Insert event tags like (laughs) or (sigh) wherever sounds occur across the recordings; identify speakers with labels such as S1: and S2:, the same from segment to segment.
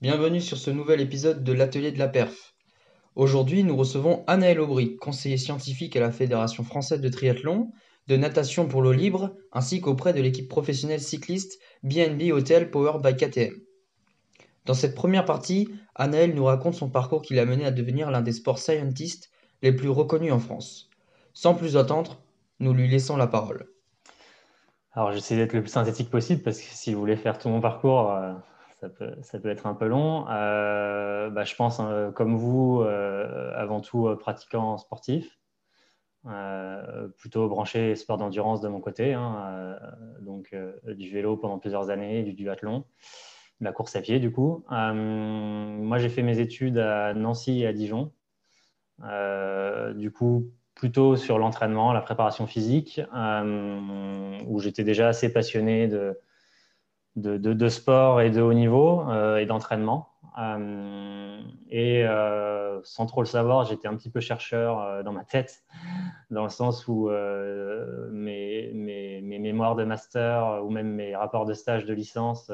S1: bienvenue sur ce nouvel épisode de l'Atelier de la Perf. Aujourd'hui, nous recevons Anaël Aubry, conseiller scientifique à la Fédération française de triathlon, de natation pour l'eau libre, ainsi qu'auprès de l'équipe professionnelle cycliste BNB Hotel Powered by KTM. Dans cette première partie, Anaël nous raconte son parcours qui l'a mené à devenir l'un des sports scientists les plus reconnus en France. Sans plus attendre, nous lui laissons la parole.
S2: Alors, j'essaie d'être le plus synthétique possible parce que si vous voulez faire tout mon parcours, euh, ça, peut, être un peu long. Euh, bah, je pense, hein, comme vous, euh, avant tout pratiquant sportif, plutôt branché sport d'endurance de mon côté, hein, donc du vélo pendant plusieurs années, du duathlon, de la course à pied du coup. moi, j'ai fait mes études à Nancy et à Dijon. du coup, plutôt sur l'entraînement, la préparation physique, euh, où j'étais déjà assez passionné de, de, sport et de haut niveau euh, et d'entraînement. Euh, et sans trop le savoir, j'étais un petit peu chercheur dans ma tête, dans le sens où mes, mes, mes, mémoires de master ou même mes rapports de stage de licence,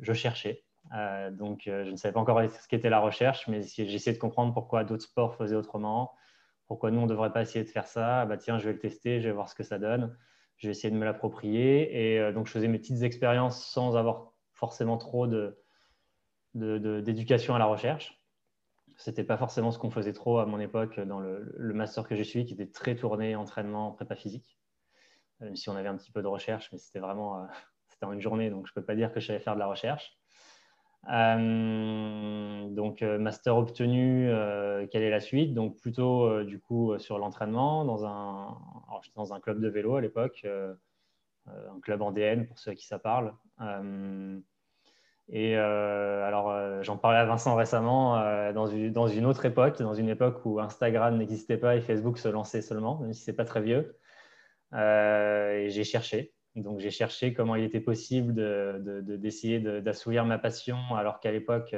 S2: je cherchais. donc, je ne savais pas encore ce qu'était la recherche, mais j'essayais de comprendre pourquoi d'autres sports faisaient autrement, pourquoi nous, on ne devrait pas essayer de faire ça ah bah, Tiens, je vais le tester, je vais voir ce que ça donne. Je vais essayer de me l'approprier. Et euh, donc, je faisais mes petites expériences sans avoir forcément trop d'éducation à la recherche. Ce n'était pas forcément ce qu'on faisait trop à mon époque dans le, master que j'ai suivi, qui était très tourné entraînement, prépa physique. Même si on avait un petit peu de recherche, mais c'était vraiment euh, (laughs) c'était en une journée, donc je ne peux pas dire que je savais faire de la recherche. Euh, donc, euh, master obtenu, euh, quelle est la suite? Donc, plutôt du coup sur l'entraînement dans un, dans un club de vélo à l'époque, un club en DN pour ceux à qui ça parle. et alors, j'en parlais à Vincent récemment dans une, dans, une, autre époque, dans une époque où Instagram n'existait pas et Facebook se lançait seulement, même si c'est pas très vieux. et j'ai cherché. Donc j'ai cherché comment il était possible d'essayer de, d'assouvir ma passion, alors qu'à l'époque,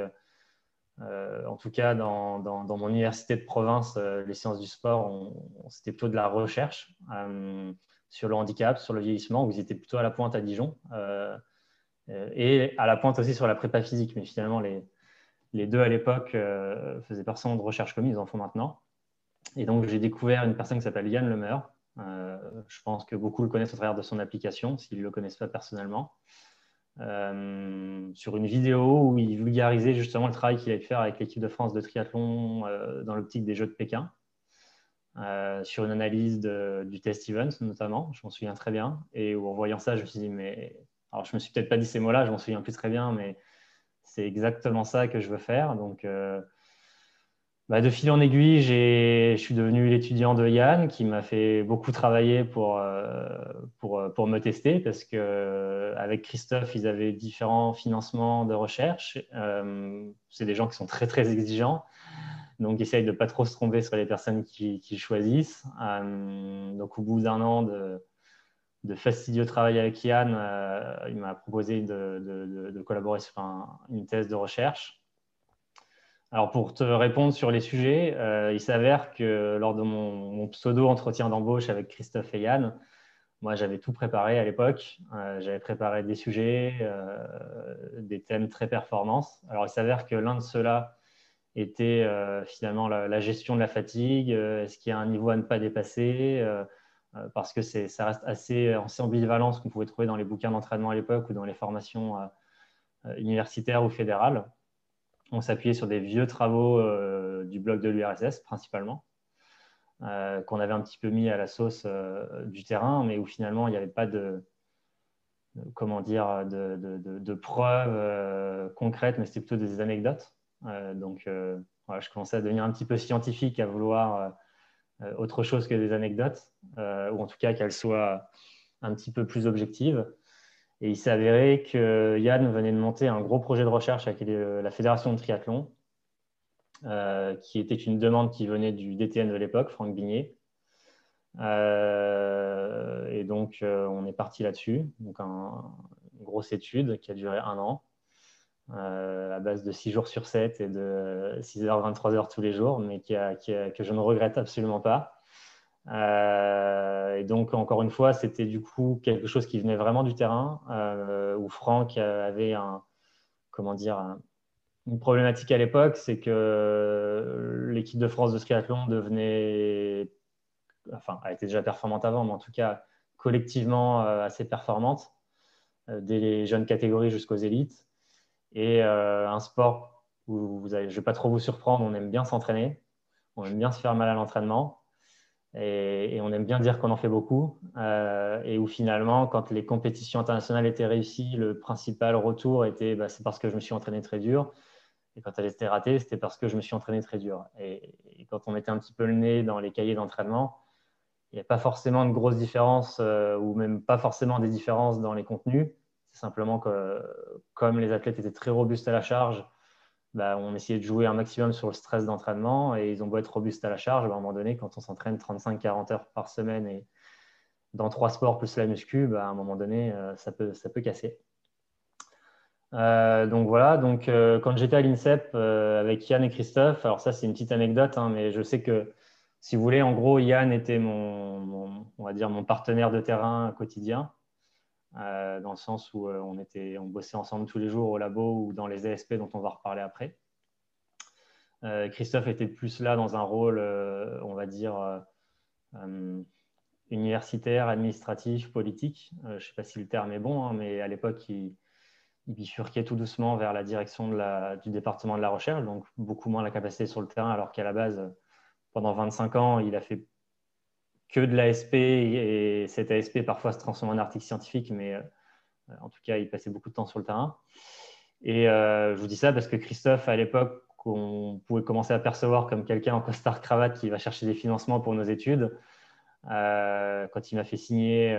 S2: euh, en tout cas dans, mon université de province, euh, les sciences du sport, c'était plutôt de la recherche euh, sur le handicap, sur le vieillissement, ils étaient plutôt à la pointe à Dijon, et à la pointe aussi sur la prépa physique. Mais finalement, les, deux à l'époque faisaient personne de recherche comme ils en font maintenant. Et donc j'ai découvert une personne qui s'appelle Yann Lemeur, je pense que beaucoup le connaissent au travers de son application, s'ils ne le connaissent pas personnellement. Euh, sur une vidéo où il vulgarisait justement le travail qu'il allait faire avec l'équipe de France de triathlon euh, dans l'optique des Jeux de Pékin, sur une analyse du test event notamment, je m'en souviens très bien. Et où, en voyant ça, je me suis dit, mais alors je me suis peut-être pas dit ces mots-là, je m'en souviens plus très bien, mais c'est exactement ça que je veux faire. Donc, bah, de fil en aiguille, je suis devenu l'étudiant de Yann qui m'a fait beaucoup travailler pour, euh, pour, euh, pour, me tester parce qu'avec euh, Christophe, ils avaient différents financements de recherche. c'est des gens qui sont très, très exigeants. Donc, essayent de ne pas trop se tromper sur les personnes qu'ils qui choisissent. donc, au bout d'un an de, fastidieux travail avec Yann, il m'a proposé de, de, collaborer sur une thèse de recherche. Alors pour te répondre sur les sujets, euh, il s'avère que lors de mon, pseudo-entretien d'embauche avec Christophe et Yann, moi j'avais tout préparé à l'époque. Euh, j'avais préparé des sujets, euh, des thèmes très performance. Alors il s'avère que l'un de ceux-là était finalement la, gestion de la fatigue. Est-ce qu'il y a un niveau à ne pas dépasser Parce que ça reste assez, assez ambivalent ce qu'on pouvait trouver dans les bouquins d'entraînement à l'époque ou dans les formations universitaires ou fédérales on s'appuyait sur des vieux travaux euh, du blog de l'URSS principalement, euh, qu'on avait un petit peu mis à la sauce euh, du terrain, mais où finalement il n'y avait pas de, comment dire, de, preuves concrètes, mais c'était plutôt des anecdotes. donc, je commençais à devenir un petit peu scientifique, à vouloir autre chose que des anecdotes, ou en tout cas qu'elles soient un petit peu plus objectives. Et il avéré que Yann venait de monter un gros projet de recherche avec la Fédération de triathlon, euh, qui était une demande qui venait du DTN de l'époque, Franck Bignet. Euh, et donc, euh, on est parti là-dessus. Donc, une grosse étude qui a duré un an, à base de 6 jours sur 7 et de 6h, 23h tous les jours, mais que je ne regrette absolument pas. Euh, et donc, encore une fois, c'était du coup quelque chose qui venait vraiment du terrain, euh, où Franck avait un, comment dire, une problématique à l'époque, c'est que l'équipe de France de triathlon devenait, enfin, a été déjà performante avant, mais en tout cas collectivement assez performante, dès les jeunes catégories jusqu'aux élites. Et un sport où vous je ne vais pas trop vous surprendre, on aime bien s'entraîner, on aime bien se faire mal à l'entraînement et, on aime bien dire qu'on en fait beaucoup. Euh, et où finalement, quand les compétitions internationales étaient réussies, le principal retour était bah, c'est parce que je me suis entraîné très dur. Et quand elles étaient ratées, c'était parce que je me suis entraîné très dur. Et, quand on mettait un petit peu le nez dans les cahiers d'entraînement, il n'y a pas forcément de grosses différences euh, ou même pas forcément des différences dans les contenus. C'est simplement que comme les athlètes étaient très robustes à la charge, bah, on essayait de jouer un maximum sur le stress d'entraînement et ils ont beau être robustes à la charge, bah, à un moment donné, quand on s'entraîne 35-40 heures par semaine et dans trois sports plus la muscu, bah, à un moment donné, euh, ça, peut, casser. Euh, donc voilà, donc, euh, quand j'étais à l'INSEP avec Yann et Christophe, alors ça c'est une petite anecdote, hein, mais je sais que si vous voulez, en gros, Yann était mon, on va dire mon partenaire de terrain quotidien. Euh, dans le sens où euh, on, était, on bossait ensemble tous les jours au labo ou dans les ASP dont on va reparler après. Euh, Christophe était plus là dans un rôle, on va dire, universitaire, administratif, politique. je ne sais pas si le terme est bon, hein, mais à l'époque, il, bifurquait tout doucement vers la direction du département de la recherche, donc beaucoup moins la capacité sur le terrain, alors qu'à la base, pendant 25 ans, il a fait que de l'ASP et cet ASP parfois se transforme en article scientifique, mais euh, en tout cas, il passait beaucoup de temps sur le terrain. Et euh, je vous dis ça parce que Christophe, à l'époque, on pouvait commencer à percevoir comme quelqu'un en costard cravate qui va chercher des financements pour nos études. Euh, quand il m'a fait signer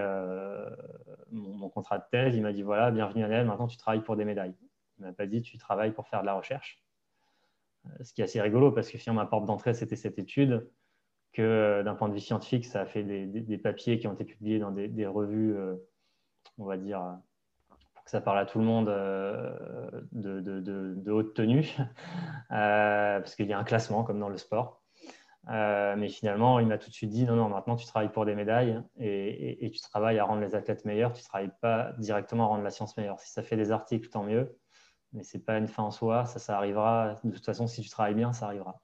S2: mon, contrat de thèse, il m'a dit voilà, bienvenue à maintenant tu travailles pour des médailles. Il ne m'a pas dit tu travailles pour faire de la recherche. ce qui est assez rigolo parce que finalement ma porte d'entrée c'était cette étude que euh, d'un point de vue scientifique, ça a fait des, papiers qui ont été publiés dans des, revues, euh, on va dire, pour que ça parle à tout le monde euh, de, haute tenue, (laughs) parce qu'il y a un classement comme dans le sport. mais finalement, il m'a tout de suite dit non, non, maintenant tu travailles pour des médailles et, tu travailles à rendre les athlètes meilleurs, tu ne travailles pas directement à rendre la science meilleure. Si ça fait des articles, tant mieux, mais ce n'est pas une fin en soi, ça, ça arrivera. De toute façon, si tu travailles bien, ça arrivera.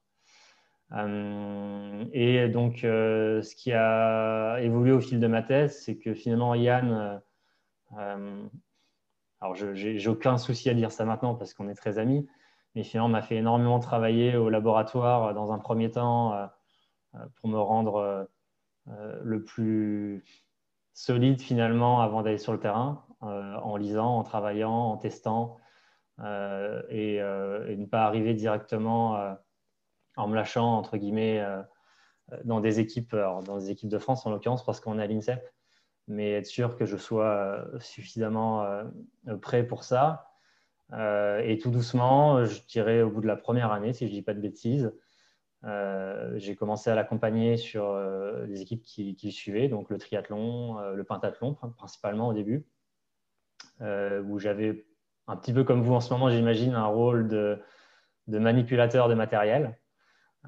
S2: Euh, et donc, euh, ce qui a évolué au fil de ma thèse, c'est que finalement, Yann, euh, alors je n'ai aucun souci à dire ça maintenant parce qu'on est très amis, mais finalement, m'a fait énormément travailler au laboratoire dans un premier temps pour me rendre le plus solide finalement avant d'aller sur le terrain, en lisant, en travaillant, en testant, et, ne pas arriver directement en me lâchant, entre guillemets, euh, dans des équipes, dans des équipes de France en l'occurrence, parce qu'on est à l'INSEP, mais être sûr que je sois euh, suffisamment euh, prêt pour ça. et tout doucement, je dirais au bout de la première année, si je ne dis pas de bêtises, j'ai commencé à l'accompagner sur les équipes qui, qui, suivaient, donc le triathlon, le pentathlon principalement au début, où j'avais un petit peu comme vous en ce moment, j'imagine, un rôle de manipulateur de matériel.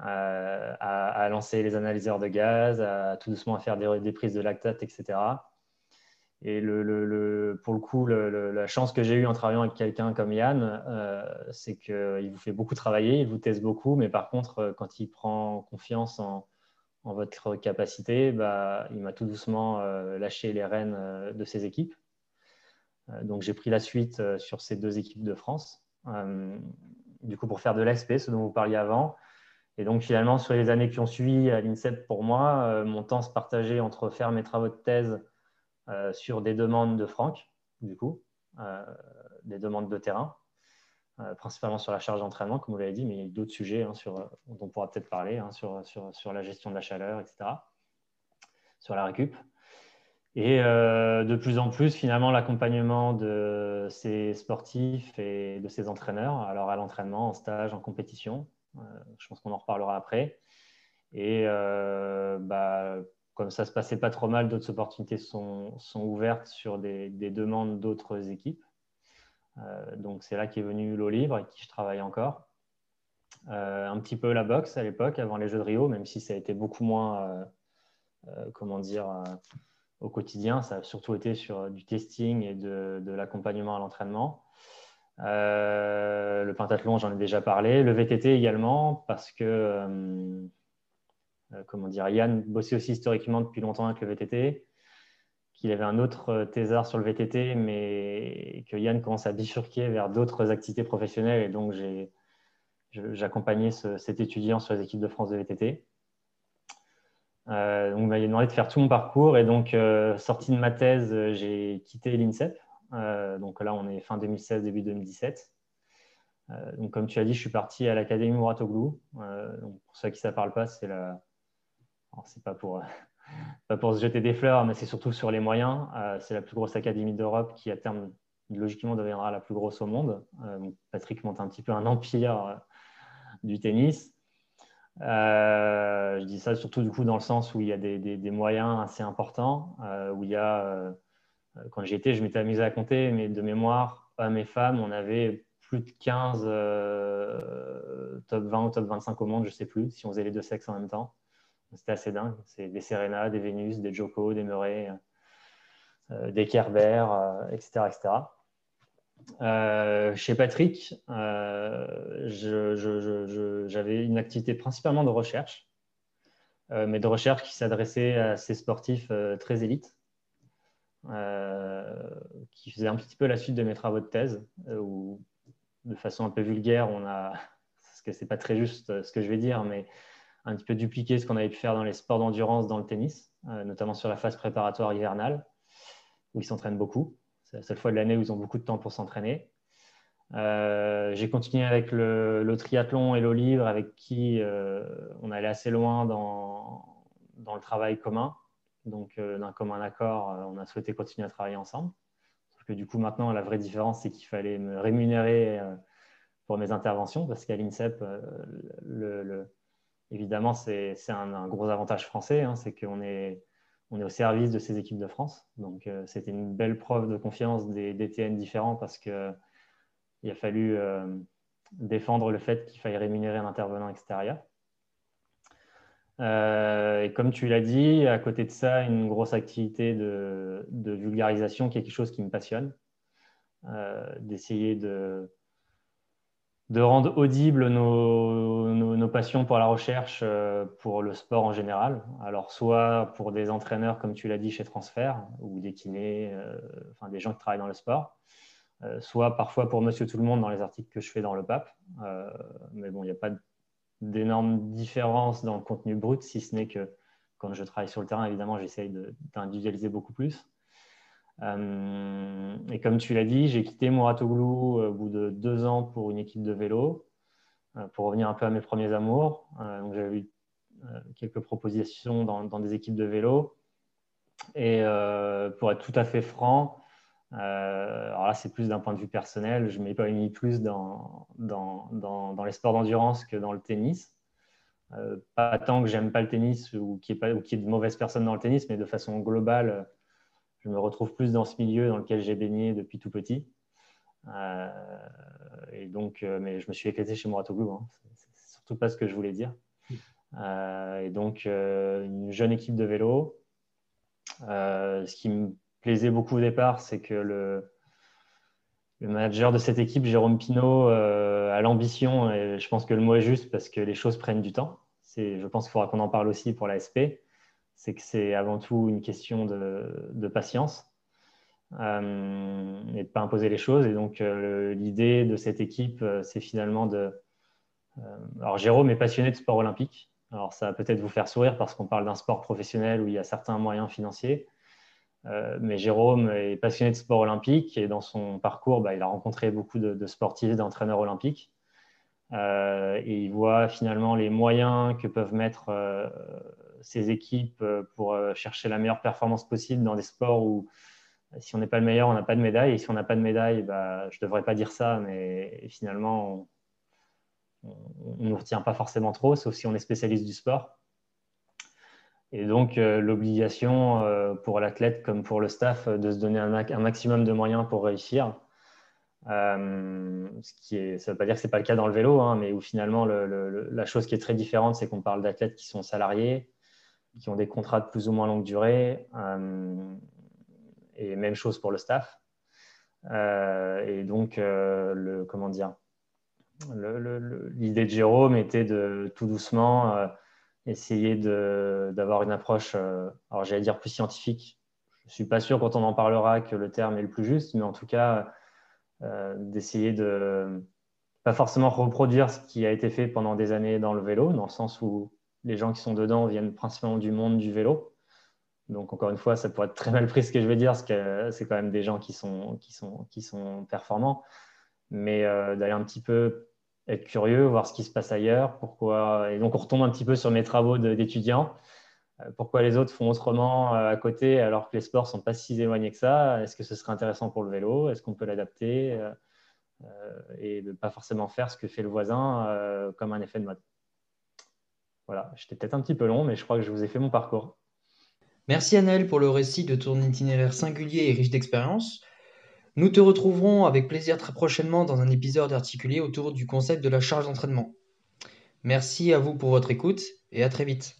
S2: Euh, à, lancer les analyseurs de gaz, à tout doucement à faire des, prises de lactate, etc. Et pour le coup, la chance que j'ai eue en travaillant avec quelqu'un comme Yann, euh, c'est qu'il vous fait beaucoup travailler, il vous teste beaucoup, mais par contre, euh, quand il prend confiance en, votre capacité, bah, il m'a tout doucement lâché les rênes de ses équipes. donc j'ai pris la suite sur ces deux équipes de France. du coup, pour faire de l'ASP, ce dont vous parliez avant, et donc, finalement, sur les années qui ont suivi à l'INSEP, pour moi, euh, mon temps se partageait entre faire mes travaux de thèse euh, sur des demandes de Franck, du coup, euh, des demandes de terrain, principalement sur la charge d'entraînement, comme vous l'avez dit, mais il y a d'autres sujets hein, sur, dont on pourra peut-être parler, hein, sur, sur, sur, la gestion de la chaleur, etc., sur la récup. Et de plus en plus, finalement, l'accompagnement de ces sportifs et de ces entraîneurs, alors à l'entraînement, en stage, en compétition, je pense qu'on en reparlera après. Et euh, bah, comme ça se passait pas trop mal, d'autres opportunités sont, ouvertes sur des, demandes d'autres équipes. Euh, donc c'est là qu'est venu l'eau libre avec qui je travaille encore. un petit peu la boxe à l'époque, avant les Jeux de Rio, même si ça a été beaucoup moins, comment dire, au quotidien. Ça a surtout été sur du testing et de l'accompagnement à l'entraînement. Le pentathlon, j'en ai déjà parlé. Le VTT également, parce que, comment dire, Yann bossait aussi historiquement depuis longtemps avec le VTT qu'il avait un autre euh, thésard sur le VTT, mais que Yann commence à bifurquer vers d'autres activités professionnelles. Et donc, j'accompagnais cet étudiant sur les équipes de France de VTT. Euh, donc, il m'a demandé de faire tout mon parcours. Et donc, euh, sorti de ma thèse, j'ai quitté l'INSEP. Donc là, on est fin 2016, début 2017. donc, comme tu as dit, je suis parti à l'Académie Mouratoglou. donc, pour ceux qui ne parle pas, c'est la... (laughs) pas pour se jeter des fleurs, mais c'est surtout sur les moyens. Euh, c'est la plus grosse académie d'Europe qui, à terme, logiquement, deviendra la plus grosse au monde. Euh, Patrick monte un petit peu un empire euh, du tennis. je dis ça surtout du coup dans le sens où il y a des, moyens assez importants, où il y a, quand j'y étais, je m'étais amusé à compter, mais de mémoire, hommes et femmes, on avait plus de 15 top 20 ou top 25 au monde, je ne sais plus, si on faisait les deux sexes en même temps. C'était assez dingue. C'est des Serena, des Vénus, des Joko, des Murray, euh, des Kerber, etc. Euh, etc. Euh, chez Patrick, j'avais une activité principalement de recherche, mais de recherche qui s'adressait à ces sportifs très élites, qui faisaient un petit peu la suite de mes travaux de thèse, où de façon un peu vulgaire, on a, (laughs) parce que c'est pas très juste ce que je vais dire, mais un petit peu dupliquer ce qu'on avait pu faire dans les sports d'endurance dans le tennis, euh, notamment sur la phase préparatoire hivernale, où ils s'entraînent beaucoup. C'est la seule fois de l'année où ils ont beaucoup de temps pour s'entraîner. Euh, j'ai continué avec le, triathlon et l'eau libre, avec qui euh, on allait assez loin dans, dans le travail commun. Donc, d'un commun accord, on a souhaité continuer à travailler ensemble. Sauf que du coup, maintenant, la vraie différence, c'est qu'il fallait me rémunérer pour mes interventions, parce qu'à l'INSEP, évidemment, c'est un, gros avantage français, hein, c'est qu'on est, on est au service de ces équipes de France. Donc, euh, c'était une belle preuve de confiance des DTN différents parce qu'il a fallu euh, défendre le fait qu'il fallait rémunérer un intervenant extérieur. Euh, et comme tu l'as dit, à côté de ça, une grosse activité de, de vulgarisation, quelque chose qui me passionne, d'essayer de, de rendre audibles nos, passions pour la recherche, euh, pour le sport en général. Alors, soit pour des entraîneurs, comme tu l'as dit, chez Transfert, ou des kinés, euh, enfin des gens qui travaillent dans le sport, euh, soit parfois pour Monsieur Tout le Monde dans les articles que je fais dans le PAP. mais bon, il n'y a pas d'énorme différence dans le contenu brut, si ce n'est que quand je travaille sur le terrain, évidemment, j'essaye d'individualiser beaucoup plus. Euh, et comme tu l'as dit, j'ai quitté Mouratoglou euh, au bout de deux ans pour une équipe de vélo, euh, pour revenir un peu à mes premiers amours. donc j'avais eu quelques propositions dans, des équipes de vélo. Et pour être tout à fait franc, alors là c'est plus d'un point de vue personnel, je m'épanouis plus dans, dans, dans, les sports d'endurance que dans le tennis. pas tant que j'aime pas le tennis ou qu'il y, ait de mauvaises personnes dans le tennis, mais de façon globale, je me retrouve plus dans ce milieu dans lequel j'ai baigné depuis tout petit. Euh, et donc, euh, mais je me suis éclaté chez Mouratoglou. Hein. C'est surtout pas ce que je voulais dire. Euh, et donc, une jeune équipe de vélo. ce qui me plaisait beaucoup au départ, c'est que le, manager de cette équipe, Jérôme Pinault, a l'ambition, et je pense que le mot est juste parce que les choses prennent du temps. Je pense qu'il faudra qu'on en parle aussi pour la SP c'est que c'est avant tout une question de, patience euh, et de ne pas imposer les choses. Et donc, euh, l'idée de cette équipe, euh, c'est finalement de. alors, Jérôme est passionné de sport olympique. Alors, ça va peut-être vous faire sourire parce qu'on parle d'un sport professionnel où il y a certains moyens financiers. Mais Jérôme est passionné de sport olympique et dans son parcours, bah, il a rencontré beaucoup de, de sportifs, d'entraîneurs olympiques. et il voit finalement les moyens que peuvent mettre ces équipes euh, pour euh, chercher la meilleure performance possible dans des sports où euh, si on n'est pas le meilleur, on n'a pas de médaille. Et si on n'a pas de médaille, bah, je ne devrais pas dire ça, mais finalement, on ne nous retient pas forcément trop, sauf si on est spécialiste du sport. Et donc, l'obligation pour l'athlète comme pour le staff de se donner un, maximum de moyens pour réussir. ce qui est, ça ne veut pas dire que ce n'est pas le cas dans le vélo, hein, mais où finalement, la chose qui est très différente, c'est qu'on parle d'athlètes qui sont salariés, qui ont des contrats de plus ou moins longue durée. Euh, et même chose pour le staff. et donc, le, comment dire, l'idée de Jérôme était de tout doucement essayer d'avoir une approche, alors j'allais dire plus scientifique. Je ne suis pas sûr quand on en parlera que le terme est le plus juste, mais en tout cas, d'essayer de pas forcément reproduire ce qui a été fait pendant des années dans le vélo, dans le sens où les gens qui sont dedans viennent principalement du monde du vélo. Donc, encore une fois, ça pourrait être très mal pris ce que je vais dire, parce que c'est quand même des gens qui sont, qui sont, qui sont performants. Mais euh, d'aller un petit peu être curieux, voir ce qui se passe ailleurs. Pourquoi... Et donc, on retombe un petit peu sur mes travaux d'étudiants. Euh, pourquoi les autres font autrement euh, à côté alors que les sports ne sont pas si éloignés que ça? Est-ce que ce serait intéressant pour le vélo? Est-ce qu'on peut l'adapter? Euh, et ne pas forcément faire ce que fait le voisin comme un effet de mode. Voilà, j'étais peut-être un petit peu long, mais je crois que je vous ai fait mon parcours.
S1: Merci Annel pour le récit de ton itinéraire singulier et riche d'expérience. Nous te retrouverons avec plaisir très prochainement dans un épisode articulé autour du concept de la charge d'entraînement. Merci à vous pour votre écoute et à très vite.